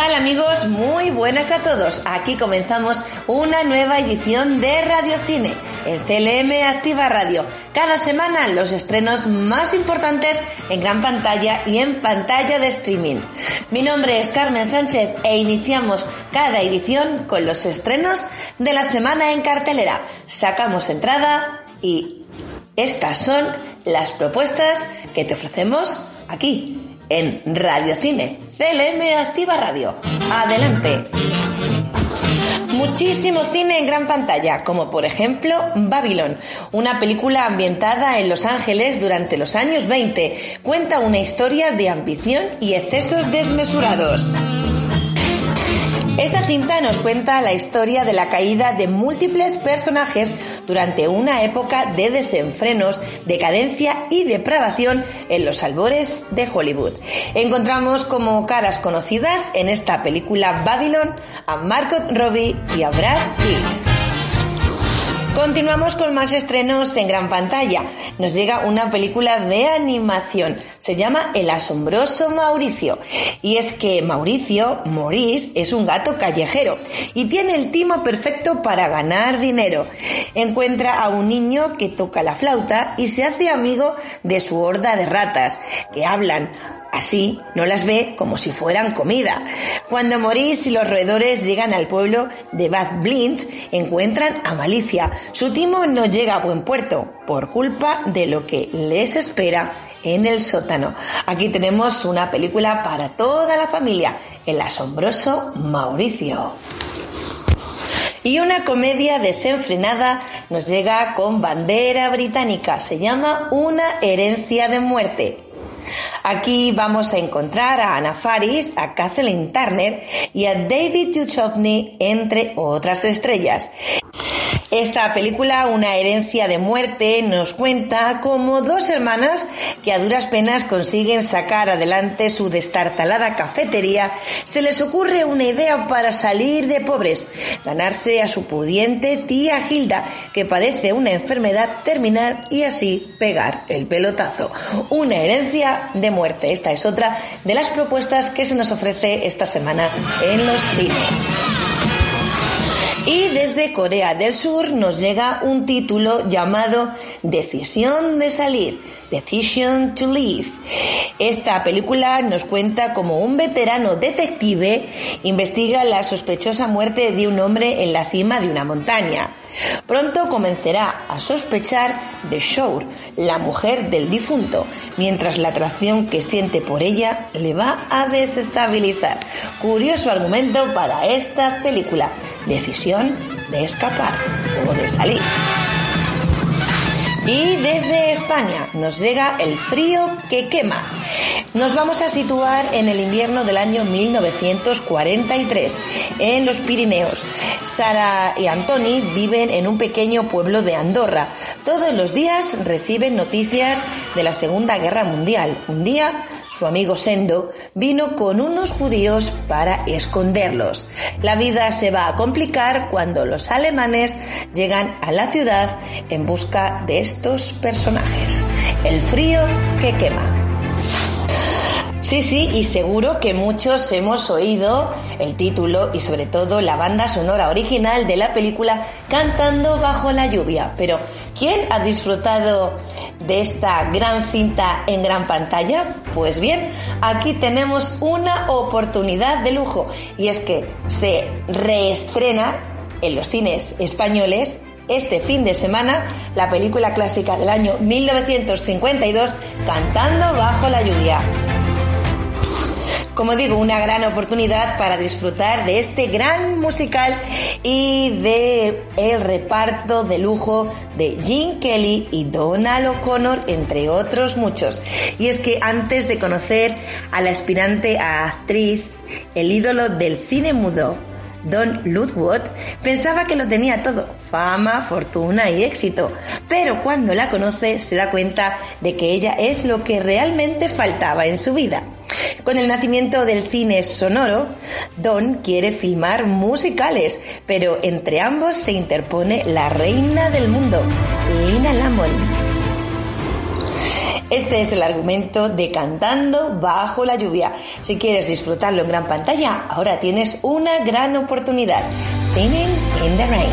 Tal amigos? Muy buenas a todos. Aquí comenzamos una nueva edición de Radio Cine en CLM Activa Radio. Cada semana los estrenos más importantes en gran pantalla y en pantalla de streaming. Mi nombre es Carmen Sánchez e iniciamos cada edición con los estrenos de la semana en cartelera. Sacamos entrada y estas son las propuestas que te ofrecemos aquí en Radio Cine, CLM Activa Radio. Adelante. Muchísimo cine en gran pantalla, como por ejemplo Babylon, una película ambientada en Los Ángeles durante los años 20. Cuenta una historia de ambición y excesos desmesurados. Esta cinta nos cuenta la historia de la caída de múltiples personajes durante una época de desenfrenos, decadencia y depravación en los albores de Hollywood. Encontramos como caras conocidas en esta película Babylon a Margot Robbie y a Brad Pitt. Continuamos con más estrenos en gran pantalla. Nos llega una película de animación. Se llama El asombroso Mauricio. Y es que Mauricio, Maurice, es un gato callejero y tiene el timo perfecto para ganar dinero. Encuentra a un niño que toca la flauta y se hace amigo de su horda de ratas que hablan Así no las ve como si fueran comida. Cuando Maurice y los roedores llegan al pueblo de Bad Blintz, encuentran a Malicia. Su timo no llega a buen puerto por culpa de lo que les espera en el sótano. Aquí tenemos una película para toda la familia, El asombroso Mauricio. Y una comedia desenfrenada nos llega con bandera británica. Se llama Una herencia de muerte. Aquí vamos a encontrar a Anna Faris, a Kathleen Turner y a David Duchovny, entre otras estrellas. Esta película, Una herencia de muerte, nos cuenta como dos hermanas que a duras penas consiguen sacar adelante su destartalada cafetería, se les ocurre una idea para salir de pobres, ganarse a su pudiente tía Hilda, que padece una enfermedad terminal y así pegar el pelotazo. Una herencia de muerte. Esta es otra de las propuestas que se nos ofrece esta semana en los cines. Y desde Corea del Sur nos llega un título llamado Decisión de salir, Decision to Leave. Esta película nos cuenta como un veterano detective investiga la sospechosa muerte de un hombre en la cima de una montaña. Pronto comenzará a sospechar de Shore, la mujer del difunto, mientras la atracción que siente por ella le va a desestabilizar. Curioso argumento para esta película. Decisión de escapar o de salir. Y desde España nos llega el frío que quema. Nos vamos a situar en el invierno del año 1943, en los Pirineos. Sara y Antoni viven en un pequeño pueblo de Andorra. Todos los días reciben noticias de la Segunda Guerra Mundial. Un día su amigo Sendo vino con unos judíos para esconderlos. La vida se va a complicar cuando los alemanes llegan a la ciudad en busca de estos personajes. El frío que quema. Sí, sí, y seguro que muchos hemos oído el título y sobre todo la banda sonora original de la película Cantando bajo la lluvia. Pero, ¿quién ha disfrutado de esta gran cinta en gran pantalla? Pues bien, aquí tenemos una oportunidad de lujo y es que se reestrena en los cines españoles este fin de semana la película clásica del año 1952, Cantando bajo la lluvia como digo, una gran oportunidad para disfrutar de este gran musical y de el reparto de lujo de Gene Kelly y Donald O'Connor, entre otros muchos. Y es que antes de conocer a la aspirante a actriz, el ídolo del cine mudo, Don Ludwood pensaba que lo tenía todo, fama, fortuna y éxito, pero cuando la conoce se da cuenta de que ella es lo que realmente faltaba en su vida. Con el nacimiento del cine sonoro, Don quiere filmar musicales, pero entre ambos se interpone la reina del mundo, Lina Lamont. Este es el argumento de Cantando bajo la lluvia. Si quieres disfrutarlo en gran pantalla, ahora tienes una gran oportunidad. Singing in the Rain.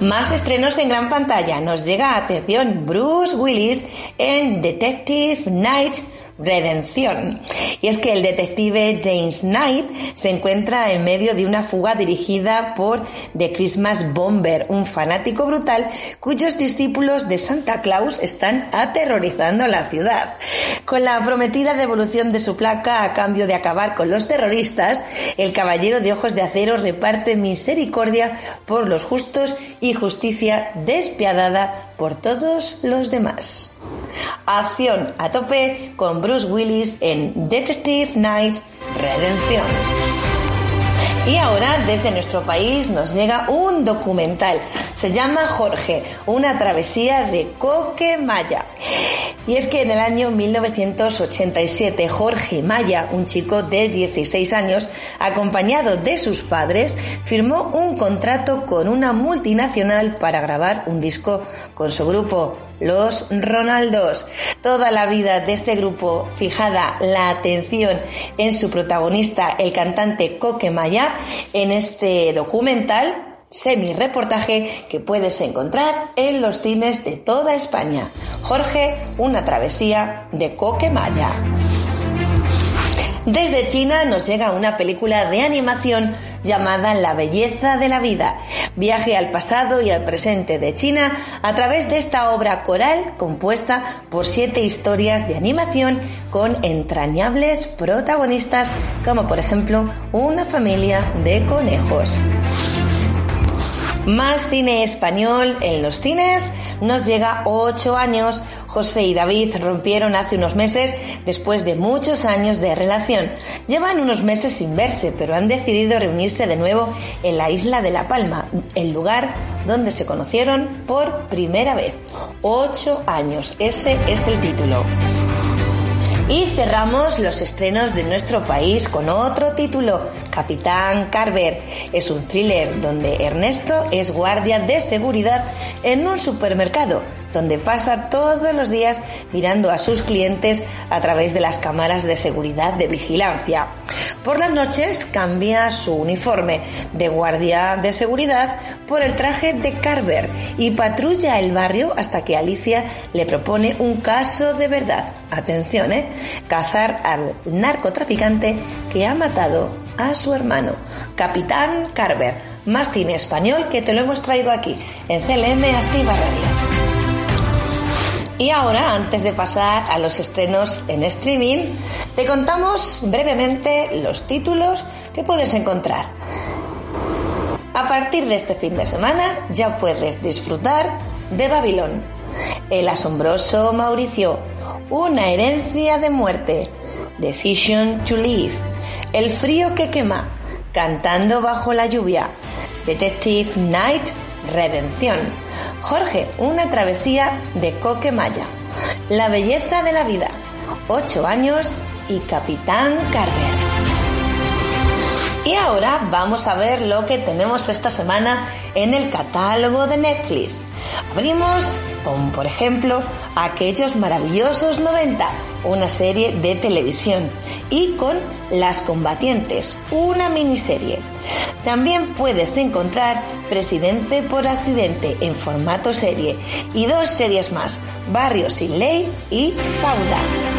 Más estrenos en gran pantalla. Nos llega, atención, Bruce Willis en Detective Night redención. Y es que el detective James Knight se encuentra en medio de una fuga dirigida por The Christmas Bomber, un fanático brutal cuyos discípulos de Santa Claus están aterrorizando la ciudad. Con la prometida devolución de su placa a cambio de acabar con los terroristas, el caballero de ojos de acero reparte misericordia por los justos y justicia despiadada por todos los demás. Acción a tope con Bruce Willis en Detective Night Redención. Y ahora desde nuestro país nos llega un documental. Se llama Jorge, una travesía de Coque Maya. Y es que en el año 1987 Jorge Maya, un chico de 16 años, acompañado de sus padres, firmó un contrato con una multinacional para grabar un disco con su grupo los Ronaldos. Toda la vida de este grupo fijada la atención en su protagonista, el cantante Coque Maya, en este documental semi-reportaje que puedes encontrar en los cines de toda España. Jorge, una travesía de Coque Maya. Desde China nos llega una película de animación llamada La belleza de la vida. Viaje al pasado y al presente de China a través de esta obra coral compuesta por siete historias de animación con entrañables protagonistas como por ejemplo una familia de conejos. Más cine español en los cines nos llega ocho años. José y David rompieron hace unos meses después de muchos años de relación. Llevan unos meses sin verse, pero han decidido reunirse de nuevo en la isla de La Palma, el lugar donde se conocieron por primera vez. Ocho años, ese es el título. Y cerramos los estrenos de nuestro país con otro título, Capitán Carver. Es un thriller donde Ernesto es guardia de seguridad en un supermercado donde pasa todos los días mirando a sus clientes a través de las cámaras de seguridad de vigilancia. Por las noches cambia su uniforme de guardia de seguridad por el traje de Carver y patrulla el barrio hasta que Alicia le propone un caso de verdad. Atención, ¿eh? Cazar al narcotraficante que ha matado a su hermano, Capitán Carver. Más cine español que te lo hemos traído aquí, en CLM Activa Radio. Y ahora, antes de pasar a los estrenos en streaming, te contamos brevemente los títulos que puedes encontrar. A partir de este fin de semana ya puedes disfrutar de Babilón, El asombroso Mauricio, Una herencia de muerte, Decision to Live, El frío que quema, Cantando bajo la lluvia, Detective Night, Redención, Jorge, una travesía de Coque Maya. La belleza de la vida. Ocho años y Capitán Carver. Y ahora vamos a ver lo que tenemos esta semana en el catálogo de Netflix. Abrimos con, por ejemplo, Aquellos maravillosos 90, una serie de televisión, y con Las combatientes, una miniserie. También puedes encontrar Presidente por accidente en formato serie y dos series más, Barrio sin ley y Fauda.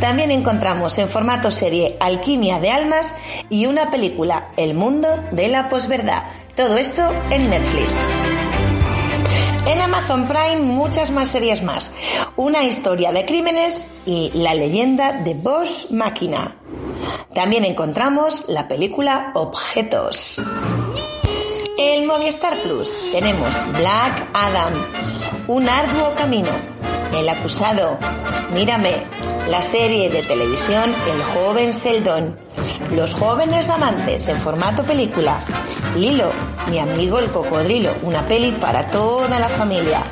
También encontramos en formato serie Alquimia de Almas y una película El mundo de la posverdad. Todo esto en Netflix. En Amazon Prime muchas más series más. Una historia de crímenes y la leyenda de Bosch Máquina. También encontramos la película Objetos. En Movistar Plus tenemos Black Adam, un arduo camino, El acusado, Mírame, la serie de televisión El joven Seldon, Los jóvenes amantes en formato película, Lilo, mi amigo el cocodrilo, una peli para toda la familia,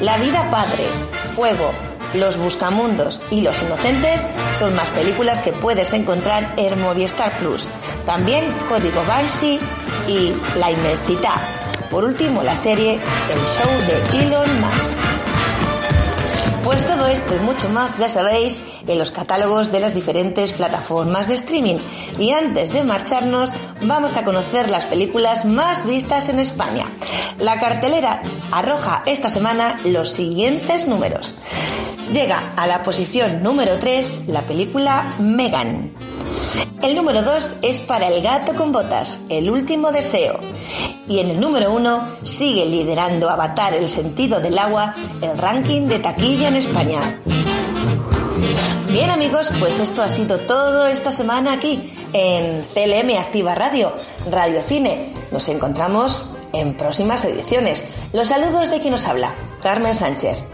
La vida padre, Fuego, los Buscamundos y Los Inocentes son más películas que puedes encontrar en Movistar Plus. También Código Banshee y La Inmensidad. Por último, la serie El Show de Elon Musk. Pues todo esto y mucho más, ya sabéis, en los catálogos de las diferentes plataformas de streaming. Y antes de marcharnos, vamos a conocer las películas más vistas en España. La cartelera arroja esta semana los siguientes números. Llega a la posición número 3 la película Megan. El número 2 es para El gato con botas, El último deseo. Y en el número 1 sigue liderando Avatar el sentido del agua, el ranking de taquilla en España. Bien amigos, pues esto ha sido todo esta semana aquí en CLM Activa Radio, Radio Cine. Nos encontramos en próximas ediciones. Los saludos de quien nos habla, Carmen Sánchez.